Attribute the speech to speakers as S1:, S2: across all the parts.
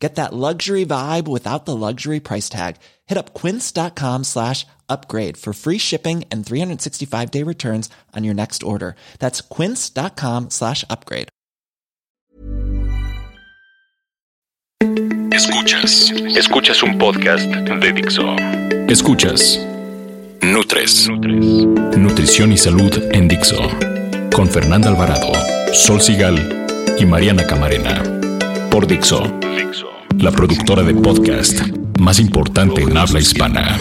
S1: Get that luxury vibe without the luxury price tag. Hit up quince.com slash upgrade for free shipping and 365 day returns on your next order. That's quince.com slash upgrade.
S2: Escuchas. Escuchas un podcast de Dixo. Escuchas. Nutres. Nutrición y salud en Dixo. Con Fernanda Alvarado, Sol Sigal y Mariana Camarena. Por Dixo. La productora de podcast más importante en habla hispana.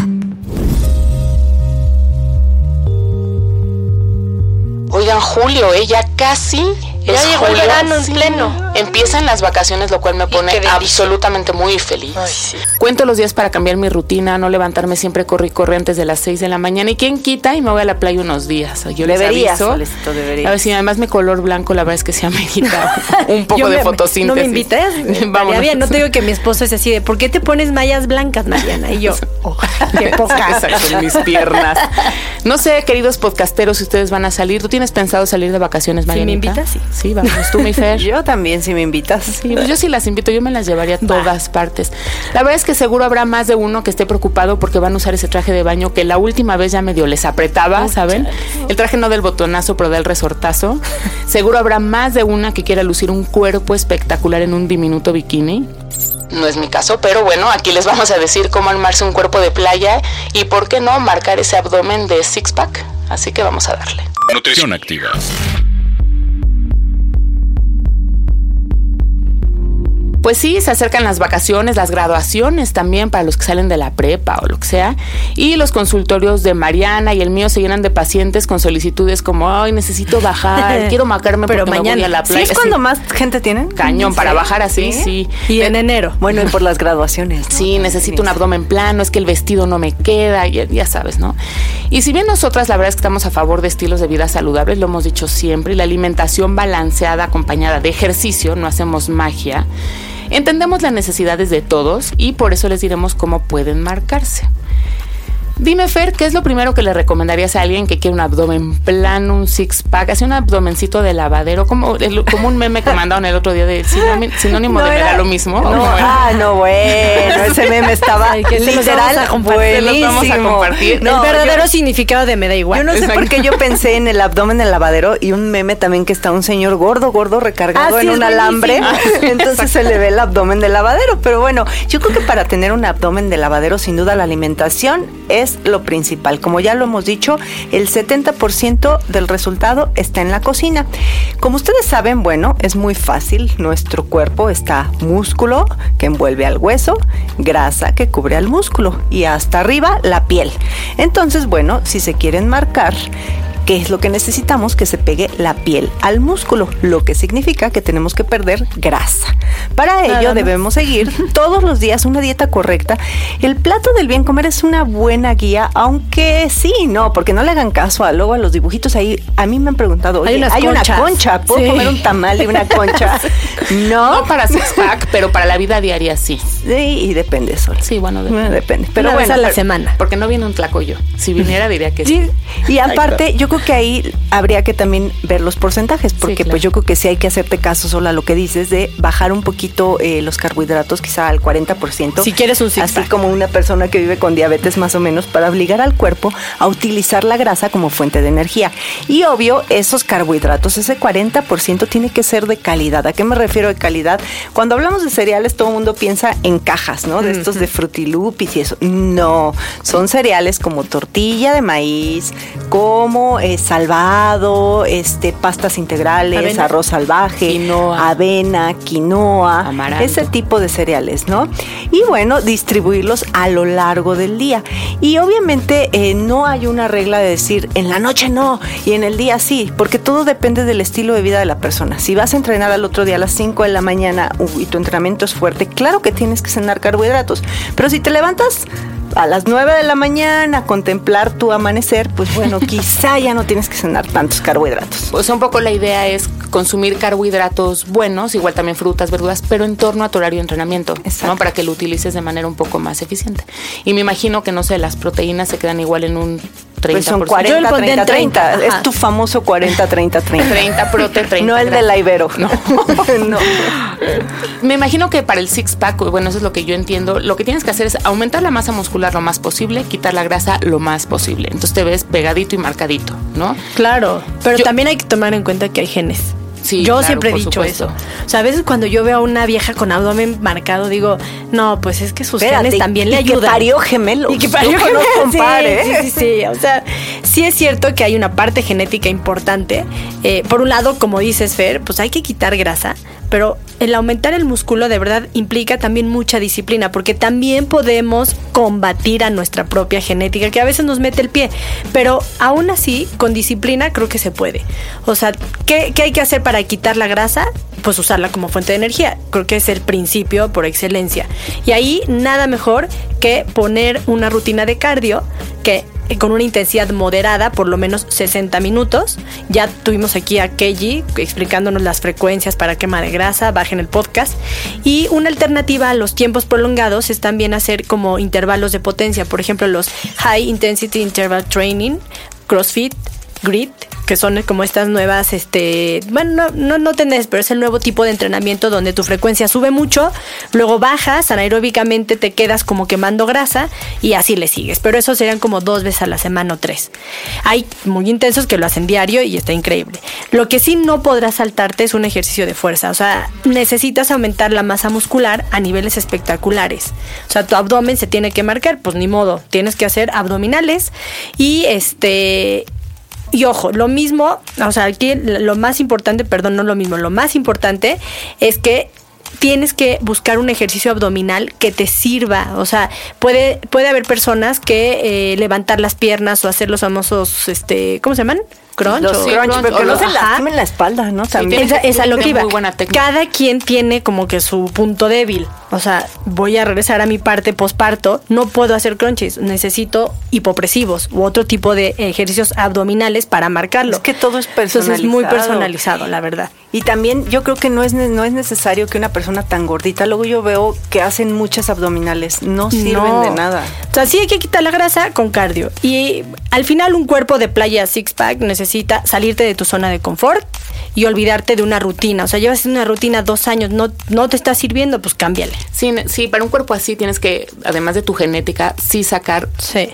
S3: Oigan, Julio, ella casi
S4: Ya
S3: es
S4: llegó el
S3: julio.
S4: verano en
S3: Sí.
S4: pleno.
S3: Empiezan las vacaciones, lo cual me pone absolutamente muy feliz.
S4: Ay, sí.
S3: Cuento los días para cambiar mi rutina, no levantarme siempre corre y corre antes de las 6 de la mañana. ¿Y quién quita? Y me voy a la playa unos días. Yo les
S4: Deberías,
S3: aviso.
S4: Deberías.
S3: A ver si además mi color blanco, la verdad es que se amerita un poco
S5: Yo
S3: de
S5: me-
S3: fotosíntesis.
S5: No me invites.
S3: Vámonos.
S5: bien. No te digo que mi esposo es así de, ¿por qué te pones mallas blancas, Mariana? Y yo, oh, qué poca.
S3: Exacto, en mis piernas. No sé, queridos podcasteros, si ustedes van a salir. ¿Tú tienes pensado salir de vacaciones,
S5: Si me invitas, sí.
S3: Sí, vamos. ¿Tú, mi Fer?
S4: Yo también, si me invitas.
S3: Sí, pues yo sí las invito, yo me las llevaría a todas partes. La verdad es que seguro habrá más de uno que esté preocupado porque van a usar ese traje de baño que la última vez ya medio les apretaba, ¿saben? El traje no del botonazo, pero del resortazo. Seguro habrá más de una que quiera lucir un cuerpo espectacular en un diminuto bikini. No es mi caso, pero bueno, aquí les vamos a decir cómo armarse un cuerpo de playa y por qué no marcar ese abdomen de six pack. Así que vamos a darle.
S2: Nutrición activa.
S3: Pues sí, se acercan las vacaciones, las graduaciones también para los que salen de la prepa o lo que sea. Y los consultorios de Mariana y el mío se llenan de pacientes con solicitudes como, ay, necesito bajar, quiero marcarme
S5: Pero
S3: porque me
S5: mañana.
S3: voy a la
S4: ¿Sí
S3: playa.
S4: es cuando más gente tienen?
S3: Cañón, para bajar así, sí.
S5: Y en enero.
S4: Bueno, y por las graduaciones. ¿no?
S3: Sí, necesito un abdomen plano, es que el vestido no me queda, ya, ya sabes, ¿no? Y si bien nosotras la verdad es que estamos a favor de estilos de vida saludables, lo hemos dicho siempre, y la alimentación balanceada acompañada de ejercicio, no hacemos magia, entendemos las necesidades de todos y por eso les diremos cómo pueden marcarse. Dime, Fer, ¿qué es lo primero que le recomendarías a alguien que quiere un abdomen plano, un six-pack, así un abdomencito de lavadero, como, el- como un meme que mandaron el otro día de sinónimo, sinónimo
S4: No
S3: de
S4: era-
S3: lo mismo? ¿o
S4: No, ah, no, bueno, ese meme estaba
S5: Ay, que se los
S4: literal
S5: vamos a compartir,
S3: se los
S4: buenísimo.
S3: vamos a compartir.
S4: No,
S5: el verdadero
S4: yo-
S5: significado de me da igual.
S4: Yo no sé
S3: Exacto.
S4: por qué yo pensé en el abdomen del lavadero y un meme también que está un señor gordo, gordo recargado
S5: Ah, sí,
S4: en un alambre.
S5: buenísimo.
S4: Entonces se le ve el abdomen del lavadero. Pero bueno, yo creo que para tener un abdomen de lavadero, sin duda la alimentación es lo principal. Como ya lo hemos dicho, el 70% del resultado está en la cocina. Como ustedes saben, bueno, es muy fácil. Nuestro cuerpo está músculo que envuelve al hueso, grasa que cubre al músculo y hasta arriba la piel. Entonces, bueno, si se quieren marcar, ¿Qué es lo que necesitamos? Que se pegue la piel al músculo, lo que significa que tenemos que perder grasa. Para ello debemos seguir todos los días una dieta correcta. El plato del bien comer es una buena guía, aunque sí, no, porque no le hagan caso a luego a los dibujitos ahí. A mí me han preguntado,
S5: Hay
S4: oye,
S5: unas
S4: hay una concha, ¿puedo
S5: Sí.
S4: comer un tamal de una concha? no,
S3: No para six pack, pero para la vida diaria sí.
S4: sí, y depende, Sol.
S3: Sí, bueno, depende.
S4: depende. Pero
S5: Una vez
S4: bueno,
S5: a la
S4: pero-
S5: semana.
S3: Porque no viene un tlacoyo. Si viniera diría que sí.
S4: Sí, y aparte, yo creo que ahí habría que también ver los porcentajes, porque
S3: claro.
S4: pues yo creo que sí hay que hacerte caso solo a lo que dices de bajar un poquito eh, los carbohidratos, quizá al 40%.
S5: Si quieres un
S4: Así como una persona que vive con diabetes más o menos, para obligar al cuerpo a utilizar la grasa como fuente de energía. Y obvio, esos carbohidratos, ese 40% tiene que ser de calidad. ¿A qué me refiero de calidad? Cuando hablamos de cereales, todo el mundo piensa en cajas, ¿no? De estos de frutilupis y eso. No, son cereales como tortilla de maíz, como eh, salvado, este, pastas integrales,
S5: Avena.
S4: arroz salvaje,
S3: Quinoa.
S4: avena, quinoa,
S3: Amaranto.
S4: ese tipo de cereales, ¿no? Y bueno, distribuirlos a lo largo del día. Y obviamente eh, no hay una regla de decir en la noche no y en el día sí, porque todo depende del estilo de vida de la persona. Si vas a entrenar al otro día a las 5 de la mañana y tu entrenamiento es fuerte, claro que tienes que cenar carbohidratos, pero si te levantas a las 9 de la mañana a contemplar tu amanecer, pues bueno, quizá ya no tienes que cenar tantos carbohidratos.
S3: Pues un poco la idea es consumir carbohidratos buenos, igual también frutas, verduras, pero en torno a tu horario de entrenamiento, ¿no? Para que lo utilices de manera un poco más eficiente. Y me imagino que, no sé, las proteínas se quedan igual en un 30%.
S4: Pues son 40, 30, 30. Es tu famoso 40, 30, 30.
S3: 30 prote, 30.
S4: No el de la Ibero.
S3: No. no. Me imagino que para el six pack, bueno, eso es lo que yo entiendo, lo que tienes que hacer es aumentar la masa muscular lo más posible, quitar la grasa lo más posible. Entonces te ves pegadito y marcadito, ¿no?
S5: Claro, pero yo, también hay que tomar en cuenta que hay genes.
S3: Sí,
S5: yo
S3: claro,
S5: siempre he dicho
S3: supuesto.
S5: eso. O sea, a veces cuando yo veo a una vieja con abdomen marcado, digo, no, pues es que sus
S4: Espérate,
S5: genes también le
S4: y que
S5: ayudan.
S4: parió gemelos.
S5: Y que parió
S4: conozco
S5: gemelos.
S4: un par,
S5: Sí,
S4: ¿eh?
S5: sí, sí, sí. O sea, sí es cierto que hay una parte genética importante. Eh, por un lado, como dices, Fer, pues hay que quitar grasa, pero el aumentar el músculo de verdad implica también mucha disciplina, porque también podemos combatir a nuestra propia genética, que a veces nos mete el pie, pero aún así, con disciplina creo que se puede. O sea, ¿qué, qué hay que hacer para quitar la grasa? Pues usarla como fuente de energía. Creo que es el principio por excelencia. Y ahí nada mejor que poner una rutina de cardio que con una intensidad moderada, por lo menos 60 minutos. Ya tuvimos aquí a Keiji explicándonos las frecuencias para quema de grasa, bajen el podcast. Y una alternativa a los tiempos prolongados es también hacer como intervalos de potencia, por ejemplo, los High Intensity Interval Training, CrossFit, Grit, que son como estas nuevas, este, bueno, no, no, no tenés, pero es el nuevo tipo de entrenamiento donde tu frecuencia sube mucho, luego bajas, anaeróbicamente te quedas como quemando grasa y así le sigues. Pero eso serían como dos veces a la semana o tres. Hay muy intensos que lo hacen diario y está increíble. Lo que sí no podrás saltarte es un ejercicio de fuerza, o sea, necesitas aumentar la masa muscular a niveles espectaculares. O sea, tu abdomen se tiene que marcar, pues ni modo, tienes que hacer abdominales y este y ojo, lo mismo, o sea, aquí lo más importante, perdón, no lo mismo, lo más importante es que tienes que buscar un ejercicio abdominal que te sirva. O sea, puede, puede haber personas que eh, levantar las piernas o hacer los famosos, este, ¿cómo se llaman? Crunch.
S4: Los
S5: o-
S4: crunch,
S3: crunch,
S4: pero
S3: o
S4: que no
S3: los-
S4: se lastimen la espalda, ¿no? También.
S3: tienes
S5: Esa, esa lo que iba.
S3: muy buena técnica.
S5: Cada quien tiene como que su punto débil. O sea, voy a regresar a mi parte posparto. No puedo hacer crunches. Necesito hipopresivos u otro tipo de ejercicios abdominales para marcarlo.
S4: Es que todo es
S5: Entonces es muy
S4: personalizado.
S5: personalizado, la verdad.
S4: Y también yo creo que no es, no es necesario que una persona tan gordita, luego yo veo que hacen muchas abdominales, no sirven
S5: No.
S4: de nada.
S5: O sea, sí hay que quitar la grasa con cardio. Y al final un cuerpo de playa six pack necesita salirte de tu zona de confort y olvidarte de una rutina. O sea, llevas una rutina dos años, no, no te está sirviendo, pues cámbiale.
S3: Sí, sí, para un cuerpo así tienes que, además de tu genética, sí sacar
S5: Sí.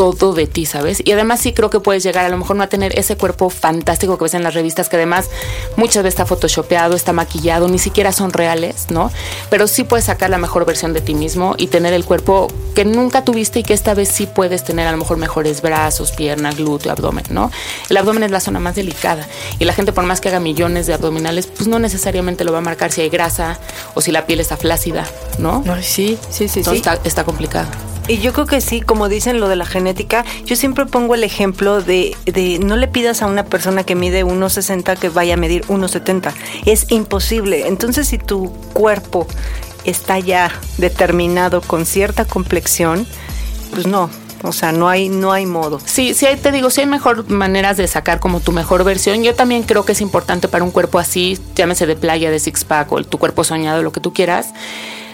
S3: Todo de ti, ¿sabes? Y además sí creo que puedes llegar a lo mejor no a tener ese cuerpo fantástico que ves en las revistas, que además muchas veces está photoshopeado, está maquillado, ni siquiera son reales, ¿no? Pero sí puedes sacar la mejor versión de ti mismo y tener el cuerpo que nunca tuviste y que esta vez sí puedes tener a lo mejor mejores brazos, pierna, glúteo, abdomen, ¿no? El abdomen es la zona más delicada y la gente por más que haga millones de abdominales, pues no necesariamente lo va a marcar si hay grasa o si la piel está flácida, ¿no?
S5: No, sí, sí, sí,
S3: Entonces
S5: sí.
S3: está, está complicado.
S4: Y yo creo que sí, como dicen lo de la genética, yo siempre pongo el ejemplo de, de no le pidas a una persona que mide 1,60 que vaya a medir 1,70. Es imposible. Entonces, si tu cuerpo está ya determinado con cierta complexión, pues no. O sea, no hay, no hay modo.
S3: Sí, sí, te digo, sí hay mejor maneras de sacar como tu mejor versión. Yo también creo que es importante para un cuerpo así, llámese de playa, de six pack o tu cuerpo soñado, lo que tú quieras,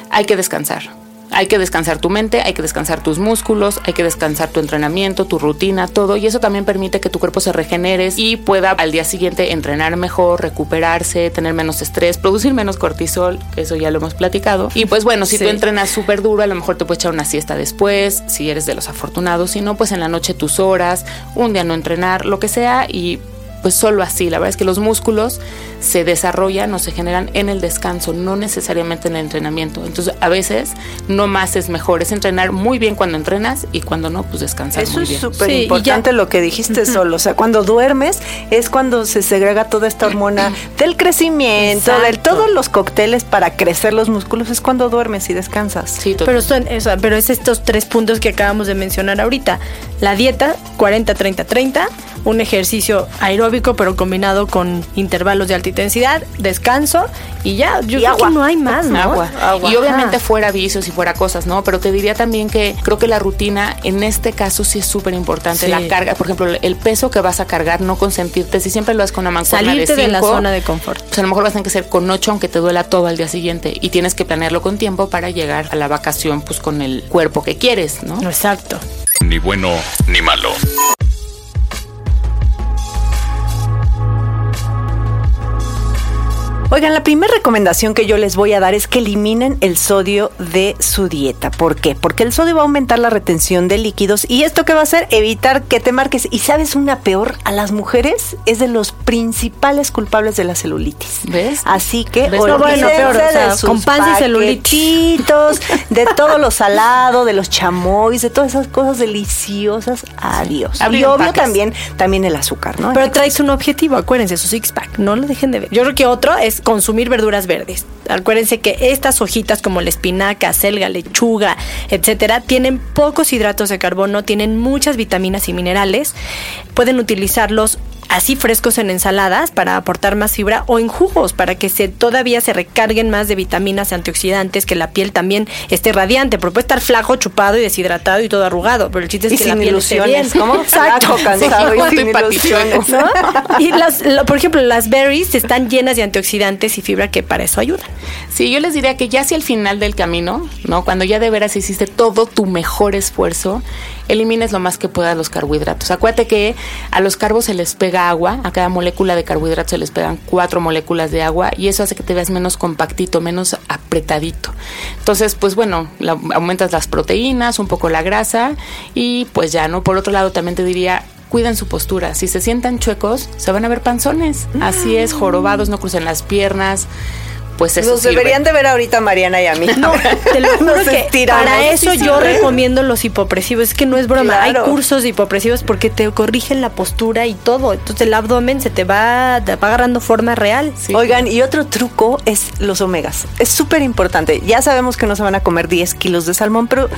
S3: hay que descansar. Hay que descansar tu mente, hay que descansar tus músculos, hay que descansar tu entrenamiento, tu rutina, todo. Y eso también permite que tu cuerpo se regenere y pueda al día siguiente entrenar mejor, recuperarse, tener menos estrés, producir menos cortisol, que eso ya lo hemos platicado. Y pues bueno, si
S5: Sí.
S3: tú entrenas súper duro, a lo mejor te puedes echar una siesta después, si eres de los afortunados. Si no, pues en la noche tus horas, un día no entrenar, lo que sea. Y pues solo así. La verdad es que los músculos se desarrollan o se generan en el descanso, no necesariamente en el entrenamiento. Entonces, a veces no más es mejor. Es entrenar muy bien cuando entrenas y cuando no, pues descansar
S4: Eso
S3: muy
S4: es
S3: bien.
S4: súper
S5: Sí, y
S4: importante lo que dijiste solo. O sea, cuando duermes es cuando se segrega toda esta hormona del crecimiento, de todos los cócteles para crecer los músculos. Es cuando duermes y descansas.
S3: Sí, total.
S5: Pero, son, eso, pero es estos tres puntos que acabamos de mencionar ahorita. la dieta 40-30-30, un ejercicio aeróbico pero combinado con intervalos de alta intensidad, descanso y ya, yo creo que no hay más, ¿no?
S3: Agua. Y obviamente fuera vicios y fuera cosas, ¿no? Pero te diría también que creo que la rutina en este caso sí es súper importante.
S5: Sí.
S3: La carga, por ejemplo, el peso que vas a cargar, no consentirte. Si siempre lo haces con una mancuerna
S5: Salirte
S3: de,
S5: de la
S3: cinco,
S5: zona de confort.
S3: Pues a lo mejor vas a tener que ser con ocho, aunque te duela todo al día siguiente. Y tienes que planearlo con tiempo para llegar a la vacación, pues con el cuerpo que quieres, ¿no?
S5: Exacto.
S2: Ni bueno ni malo.
S4: Oigan, la primera recomendación que yo les voy a dar es que eliminen el sodio de su dieta. ¿Por qué? Porque el sodio va a aumentar la retención de líquidos y esto que va a hacer evitar que te marques. Y sabes una peor, a las mujeres es de los principales culpables de la celulitis.
S3: ¿Ves?
S4: Así que
S3: ¿Ves?
S5: No, bueno,
S4: olvídense
S5: peor, o sea,
S4: de sus
S5: con panza y celulitis.
S4: paquetitos, de todo lo salado, de los chamois, de todas esas cosas deliciosas. Adiós. Y obvio también, también el azúcar, ¿no?
S5: Pero traes un objetivo, acuérdense, su six pack, no lo dejen de ver. Yo creo que otro es consumir verduras verdes. Acuérdense que estas hojitas como la espinaca, selga, lechuga, etcétera, tienen pocos hidratos de carbono, tienen muchas vitaminas y minerales. Pueden utilizarlos así frescos en ensaladas para aportar más fibra o en jugos para que se todavía se recarguen más de vitaminas y antioxidantes, que la piel también esté radiante, porque puede estar flaco, chupado y deshidratado y todo arrugado, pero el chiste es
S4: Y
S5: que
S4: sin
S5: la piel esté bien.
S4: ilusiones, ¿cómo? Flaco, cansado y sin ilusiones.
S5: ¿no? Y las, lo- por ejemplo, las berries están llenas de antioxidantes y fibra que para eso ayudan.
S3: Sí, yo les diría que ya hacia el final del camino, ¿no? Cuando ya de veras hiciste todo tu mejor esfuerzo, elimines lo más que puedas los carbohidratos. Acuérdate que a los carbos se les pega agua, a cada molécula de carbohidratos se les pegan cuatro moléculas de agua y eso hace que te veas menos compactito, menos apretadito. Entonces, pues bueno, la- aumentas las proteínas, un poco la grasa y pues ya, ¿no? Por otro lado, también te diría cuiden su postura. Si se sientan chuecos, se van a ver panzones. Así es, jorobados, no crucen las piernas. Pues eso
S4: Nos
S3: sirve.
S4: deberían de ver ahorita a Mariana y a mí.
S5: No, te lo juro
S4: Nos
S5: que
S4: estiramos.
S5: para eso
S4: Sí,
S5: yo
S4: sí.
S5: recomiendo los hipopresivos. Es que no es broma.
S4: Claro.
S5: Hay cursos de hipopresivos porque te corrigen la postura y todo. Entonces el abdomen se te va, te va agarrando forma real.
S3: Sí.
S4: Oigan, y otro truco es los omegas. Es súper importante. Ya sabemos que no se van a comer 10 kilos de salmón, pero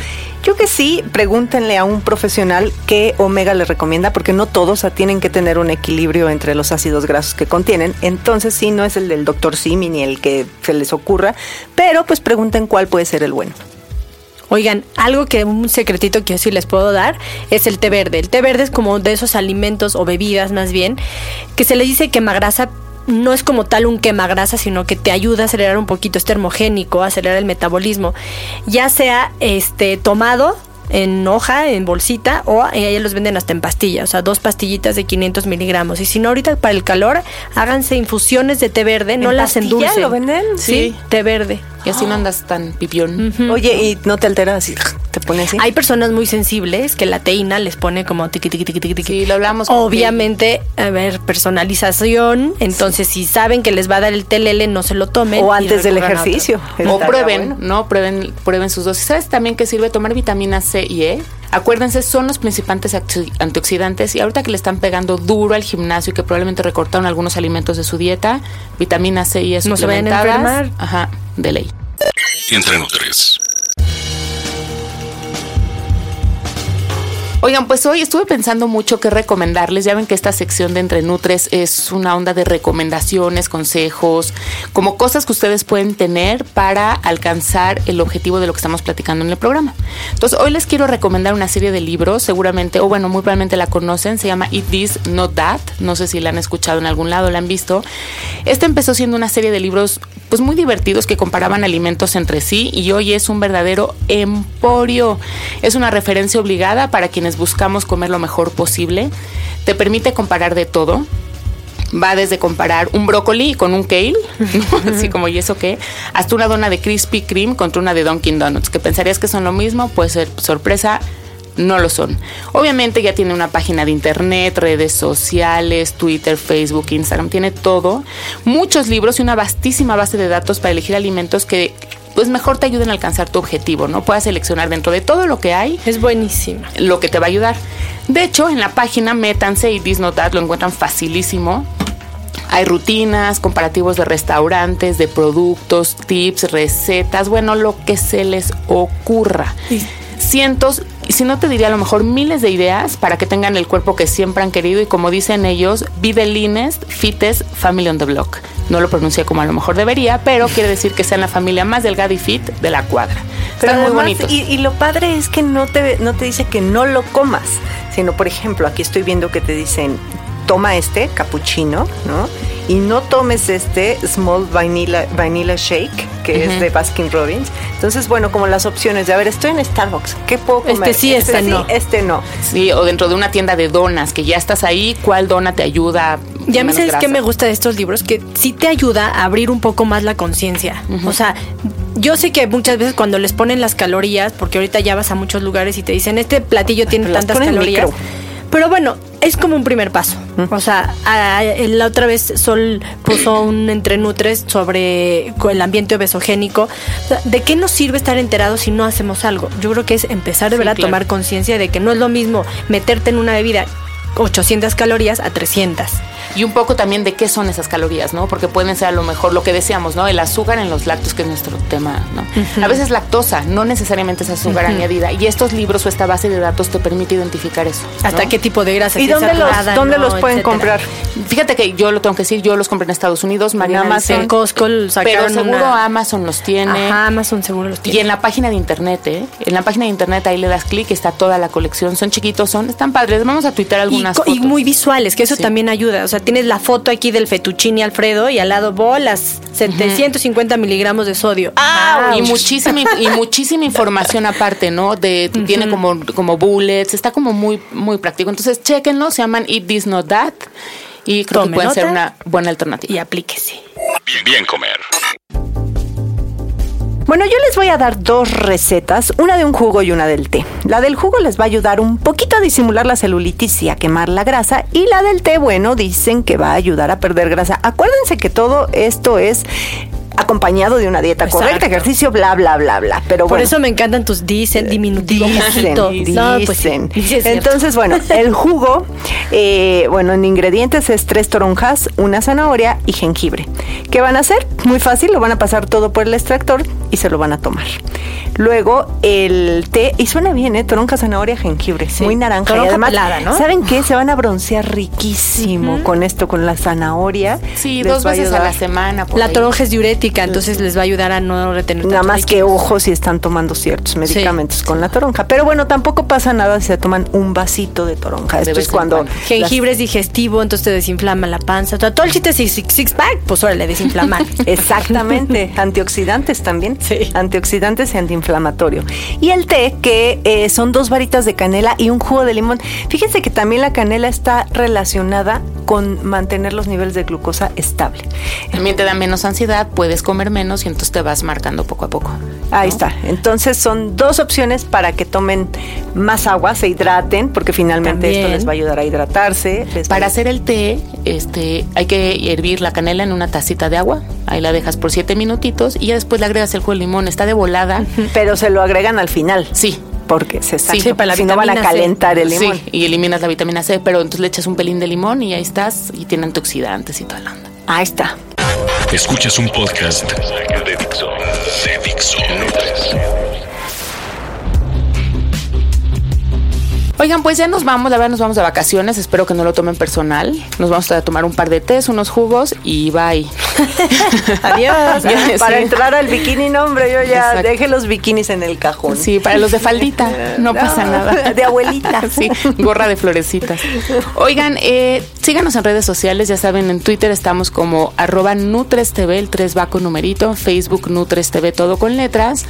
S4: yo que sí, pregúntenle a un profesional qué omega les recomienda, porque no todos tienen que tener un equilibrio entre los ácidos grasos que contienen. Entonces sí, no es el del doctor Simi ni el que se les ocurra, pero pues pregunten cuál puede ser el bueno.
S5: Oigan, algo que un secretito que yo sí les puedo dar es el té verde. El té verde es como de esos alimentos o bebidas más bien que se les dice quemagrasa no es como tal un quemagrasa, sino que te ayuda a acelerar un poquito, es termogénico, acelerar el metabolismo. Ya sea este tomado en hoja, en bolsita, o ahí los venden hasta en pastillas, o sea, dos pastillitas de 500 miligramos. Y si no, ahorita para el calor, háganse infusiones de té verde, no
S4: ¿En
S5: las endulcen.
S4: lo venden?
S5: Sí, té verde.
S3: Y así no andas tan pipión.
S4: Oye, ¿y no te alteras así? ¿Te pones así?
S5: Hay personas muy sensibles que la teína les pone como tiqui, tiqui, tiqui, tiqui.
S3: Sí, lo hablamos con
S5: Obviamente, a ver, personalización. Entonces, si saben que les va a dar el telele, no se lo tomen.
S4: o
S5: y
S4: antes del ejercicio.
S3: O prueben,
S4: bueno.
S3: ¿no? Prueben, prueben sus dosis. ¿Sabes también que sirve tomar vitamina C y E? Acuérdense, son los principales antioxidantes y ahorita que le están pegando duro al gimnasio y que probablemente recortaron algunos alimentos de su dieta, vitamina C y E
S5: No se vayan a
S3: suplementadas,
S5: enfermar.
S3: Ajá, de ley.
S2: Entre Nutres.
S3: Oigan, pues hoy estuve pensando mucho qué recomendarles. Ya ven que esta sección de Entre Nutres es una onda de recomendaciones, consejos, como cosas que ustedes pueden tener para alcanzar el objetivo de lo que estamos platicando en el programa. Entonces, hoy les quiero recomendar una serie de libros, seguramente, o bueno, muy probablemente la conocen, se llama Eat This, Not That. No sé si la han escuchado en algún lado, la han visto. Este empezó siendo una serie de libros pues muy divertidos que comparaban alimentos entre sí y hoy es un verdadero emporio. Es una referencia obligada para quienes buscamos comer lo mejor posible. Te permite comparar de todo. Va desde comparar un brócoli con un kale, así como y eso qué, hasta una dona de Krispy Kreme contra una de Dunkin' Donuts, que pensarías que son lo mismo, puede ser sorpresa, no lo son. Obviamente ya tiene una página de internet, redes sociales, Twitter, Facebook, Instagram, tiene todo, muchos libros y una vastísima base de datos para elegir alimentos que pues mejor te ayuden a alcanzar tu objetivo, ¿no? Puedas seleccionar dentro de todo lo que hay
S5: Es buenísima.
S3: lo que te va a ayudar. De hecho, en la página métanse y Disnotat lo encuentran facilísimo. Hay rutinas, comparativos de restaurantes, de productos, tips, recetas, bueno, lo que se les ocurra. Cientos, si no te diría a lo mejor miles de ideas para que tengan el cuerpo que siempre han querido y como dicen ellos, the leanest, fittest family on the block. No lo pronuncié como a lo mejor debería, pero quiere decir que sean la familia más delgada y fit de la cuadra.
S4: Pero
S3: Están muy bonitos.
S4: Y, y lo padre es que no te, no te dice que no lo comas, sino, por ejemplo, aquí estoy viendo que te dicen, toma este, cappuccino, ¿no? Y no tomes este Small Vanilla, vanilla Shake, que es de Baskin Robbins. Entonces, bueno, como las opciones de, a ver, estoy en Starbucks, ¿qué puedo
S5: Este
S4: comer?
S5: sí, este no.
S4: Este no.
S3: Sí, o dentro de una tienda de donas, que ya estás ahí, ¿cuál dona te ayuda?
S5: Ya me sabes qué
S3: grasa?
S5: me gusta de estos libros, que sí te ayuda a abrir un poco más la conciencia. O sea, yo sé que muchas veces cuando les ponen las calorías, porque ahorita ya vas a muchos lugares y te dicen, este platillo tiene
S4: pero
S5: tantas calorías.
S4: micro.
S5: Pero bueno, es como un primer paso. O sea, a- la otra vez Sol puso un entre Nutres sobre el ambiente obesogénico. O sea, ¿De qué nos sirve estar enterados si no hacemos algo? Yo creo que es empezar de
S3: Sí,
S5: verdad a tomar conciencia de que no es lo mismo meterte en una bebida 800 calorías a 300.
S3: Y un poco también de qué son esas calorías, ¿no? Porque pueden ser a lo mejor lo que decíamos, ¿no? El azúcar en los lácteos, que es nuestro tema, ¿no? A veces lactosa, no necesariamente es azúcar añadida. Y estos libros o esta base de datos te permite identificar eso.
S5: Hasta qué tipo de grasa
S4: ¿Y dónde los,
S5: saturada,
S4: dónde
S5: no,
S4: los pueden
S5: etcétera.
S4: comprar?
S3: Fíjate que yo lo tengo que decir, yo los compré en Estados Unidos, Mariana
S4: Amazon.
S5: En Costco
S3: pero seguro
S5: una-
S3: Amazon los tiene.
S5: Ajá, Amazon seguro los tiene.
S3: Y en la página de internet, ¿eh? En la página de internet ahí le das clic, está toda la colección. Son chiquitos, son, están padres. Vamos a tuitar
S5: Y,
S3: algunas
S5: y
S3: fotos.
S5: muy visuales, que eso
S3: Sí.
S5: también ayuda. O sea, tienes la foto aquí del fettuccine Alfredo y al lado bolas, 750 miligramos de sodio.
S3: Ah, y muchísima y muchísima información aparte, ¿no? De tiene como como bullets, está como muy muy práctico. Entonces, chéquenlo, se llaman Eat This Not That y creo
S5: Tome
S3: que pueden ser una buena alternativa.
S5: Y aplíquese.
S2: Bien comer.
S4: Bueno, yo les voy a dar dos recetas, una de un jugo y una del té. La del jugo les va a ayudar un poquito a disimular la celulitis y a quemar la grasa y la del té, bueno, dicen que va a ayudar a perder grasa. Acuérdense que todo esto es acompañado de una dieta
S5: Exacto.
S4: correcta, ejercicio, bla, bla, bla, bla. Pero
S5: Por
S4: bueno.
S5: eso me encantan tus dicen, diminutivo,
S4: Dicen,
S5: poquito.
S4: dicen.
S5: No, pues sí, sí es cierto.
S4: Entonces, bueno, el jugo, eh, bueno, en ingredientes es tres toronjas, una zanahoria y jengibre. ¿Qué van a hacer? Muy fácil, lo van a pasar todo por el extractor y se lo van a tomar. Luego el té, y suena bien, ¿eh? Toronja, zanahoria, jengibre,
S5: Sí.
S4: muy naranja. y
S5: Toronja
S4: además,
S5: pelada, ¿no?
S4: ¿saben qué? Se van a broncear riquísimo con esto, con la zanahoria.
S3: Sí,
S4: Les
S3: dos
S4: a
S3: veces a la semana. por
S5: la
S3: ahí.
S5: toronja es diurética, entonces les va a ayudar a no retener
S4: Nada más que
S5: líquido.
S4: ojo si están tomando ciertos medicamentos con la toronja. Pero bueno, tampoco pasa nada si se toman un vasito de toronja. Esto es cuando.
S3: cuando.
S5: Jengibre es digestivo, entonces te desinflama la panza. O sea, todo el chiste es six, six pack, pues órale, desinflamar.
S4: Exactamente. Antioxidantes también.
S5: Sí.
S4: Antioxidantes y antiinflamatorio. Y el té, que eh, son dos varitas de canela y un jugo de limón. Fíjense que también la canela está relacionada con mantener los niveles de glucosa estable.
S3: También te da menos ansiedad, puedes comer menos y entonces te vas marcando poco a poco.
S4: Ahí está. Entonces son dos opciones para que tomen más agua, se hidraten, porque finalmente esto les va a ayudar a hidratarse.
S3: Para
S4: a-
S3: hacer el té, este, hay que hervir la canela en una tacita de agua. Ahí la dejas por siete minutitos y ya después le agregas el jugo de limón. Está de volada.
S4: Pero se lo agregan al final.
S3: Sí.
S4: Porque se saca.
S3: Sí, para la
S4: si no van a
S5: vitamina C.
S4: calentar el limón.
S3: Sí, y eliminas la vitamina C, pero entonces le echas un pelín de limón y ahí estás y tiene antioxidantes y toda la onda.
S4: Ahí está.
S2: Escuchas un podcast.
S3: Oigan, pues ya nos vamos, la verdad nos vamos de vacaciones, espero que no lo tomen personal. Nos vamos a tomar un par de tés, unos jugos y bye.
S4: Adiós. Para entrar al bikini, no, hombre, yo ya
S3: Exacto.
S4: deje los bikinis en el cajón.
S3: Sí, para los de faldita, no, pasa nada.
S4: De abuelita.
S3: Sí, gorra de florecitas. Oigan, eh, síganos en redes sociales, ya saben, en Twitter estamos como arroba NutresTV, el 3 va con numerito, Facebook NutresTV todo con letras.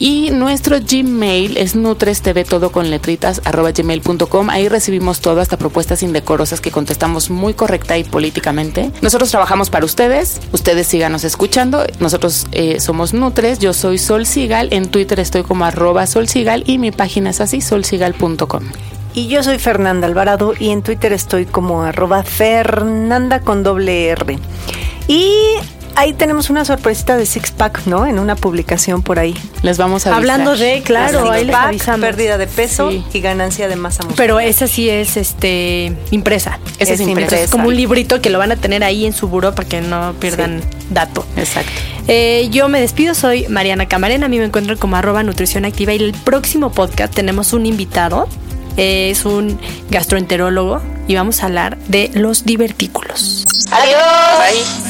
S3: Y nuestro Gmail es nutrestv todo con letritas arroba gmail.com. Ahí recibimos todo, hasta propuestas indecorosas que contestamos muy correcta y políticamente. Nosotros trabajamos para ustedes, ustedes síganos escuchando. Nosotros eh, somos Nutres, yo soy Sol Sigal, en Twitter estoy como arroba Sol Sigal y mi página es así, solsigal.com.
S4: Y yo soy Fernanda Alvarado y en Twitter estoy como arroba Fernanda con doble R. Y ahí tenemos una sorpresita de Six Pack, ¿no? En una publicación por ahí.
S3: Les vamos a avisar.
S5: Hablando de, claro,
S4: Six
S5: ahí les
S4: Pack,
S5: avisamos.
S4: pérdida de peso
S3: Sí.
S4: y ganancia de masa muscular.
S5: Pero esa sí es este impresa.
S3: Esa es
S4: Es
S3: impresa.
S5: Es como un librito que lo van a tener ahí en su buró para que no pierdan dato.
S3: Exacto.
S5: Eh, yo me despido, soy Mariana Camarena, a mí me encuentran como arroba nutrición activa y el próximo podcast tenemos un invitado, eh, es un gastroenterólogo y vamos a hablar de los divertículos.
S3: Adiós.